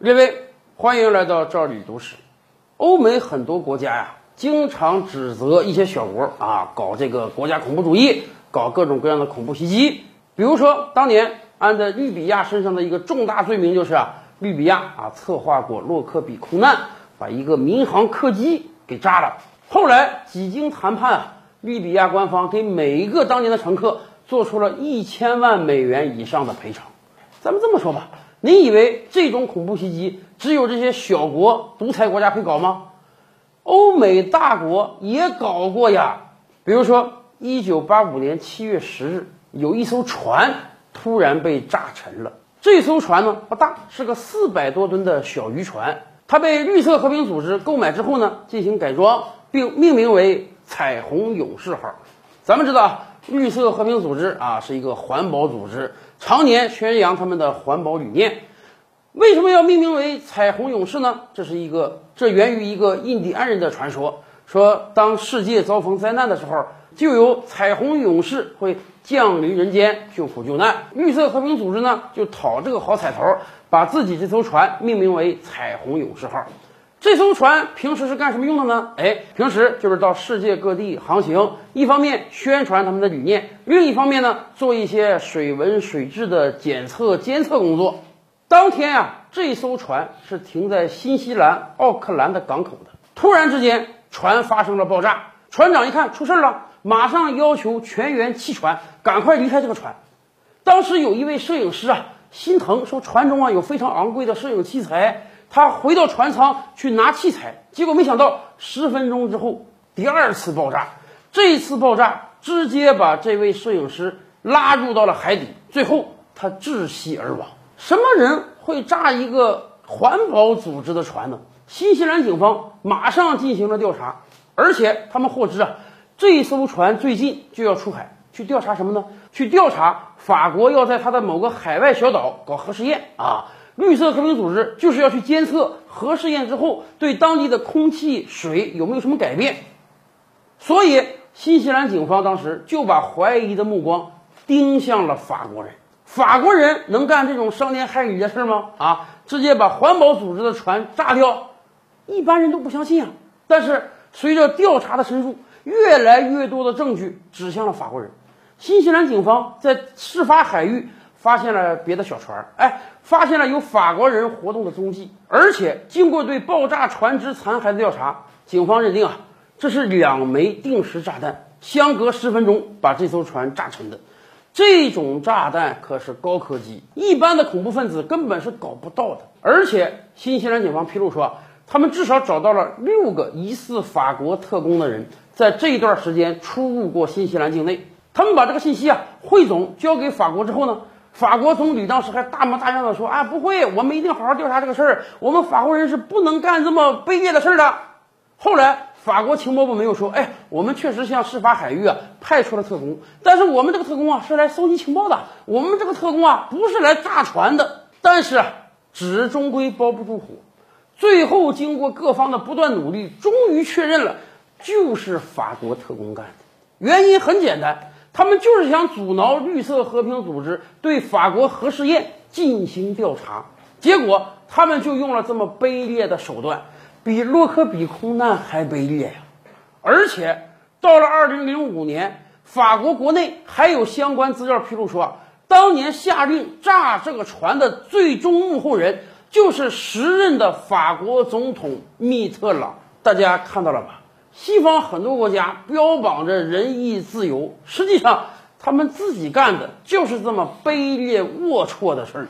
列位，欢迎来到赵李读史。欧美很多国家呀，经常指责一些小国啊搞这个国家恐怖主义，搞各种各样的恐怖袭击。比如说，当年安在利比亚身上的一个重大罪名就是啊，利比亚啊策划过洛克比空难，把一个民航客机给炸了。后来几经谈判啊，利比亚官方给每一个当年的乘客做出了一千万美元以上的赔偿。咱们这么说吧，你以为这种恐怖袭击只有这些小国独裁国家会搞吗？欧美大国也搞过呀。比如说，一九八五年七月十日，有一艘船突然被炸沉了。这艘船呢不大，是个四百多吨的小渔船。它被绿色和平组织购买之后呢，进行改装，并命名为“彩虹勇士号”。咱们知道，绿色和平组织啊是一个环保组织，常年宣扬他们的环保理念。为什么要命名为彩虹勇士呢？这是一个，这源于一个印第安人的传说，说当世界遭逢灾难的时候，就有彩虹勇士会降临人间救苦救难。绿色和平组织呢，就讨这个好彩头，把自己这艘船命名为彩虹勇士号。这艘船平时是干什么用的呢？哎，平时就是到世界各地航行，一方面宣传他们的理念，另一方面呢，做一些水文水质的检测监测工作。当天啊，这艘船是停在新西兰奥克兰的港口的。突然之间，船发生了爆炸。船长一看出事了，马上要求全员弃船，赶快离开这个船。当时有一位摄影师啊，心疼说船中啊有非常昂贵的摄影器材，他回到船舱去拿器材，结果没想到十分钟之后第二次爆炸。这次爆炸直接把这位摄影师拉入到了海底，最后他窒息而亡。什么人会炸一个环保组织的船呢？新西兰警方马上进行了调查，而且他们获知啊，这艘船最近就要出海去调查什么呢？去调查法国要在它的某个海外小岛搞核试验啊！绿色和平组织就是要去监测核试验之后对当地的空气、水有没有什么改变。所以，新西兰警方当时就把怀疑的目光盯向了法国人。法国人能干这种伤天害理的事吗？啊，直接把环保组织的船炸掉，一般人都不相信啊。但是随着调查的深入，越来越多的证据指向了法国人。新西兰警方在事发海域发现了别的小船，哎，发现了有法国人活动的踪迹。而且经过对爆炸船只残骸的调查，警方认定啊，这是两枚定时炸弹相隔十分钟把这艘船炸沉的。这种炸弹可是高科技，一般的恐怖分子根本是搞不到的。而且，新西兰警方披露说，他们至少找到了六个疑似法国特工的人，在这一段时间出入过新西兰境内。他们把这个信息啊汇总交给法国之后呢，法国总理当时还大模大样的说：“啊，不会，我们一定好好调查这个事儿，我们法国人是不能干这么卑劣的事儿的。”后来。法国情报部没有说，哎，我们确实向事发海域啊派出了特工，但是我们这个特工啊是来搜集情报的，我们这个特工啊不是来炸船的。但是纸终归包不住火，最后经过各方的不断努力，终于确认了就是法国特工干的。原因很简单，他们就是想阻挠绿色和平组织对法国核试验进行调查，结果他们就用了这么卑劣的手段。比洛克比空难还卑劣呀！而且到了二零零五年，法国国内还有相关资料披露说，当年下令炸这个船的最终幕后人就是时任的法国总统密特朗。大家看到了吧？西方很多国家标榜着仁义自由，实际上他们自己干的就是这么卑劣龌龊的事儿。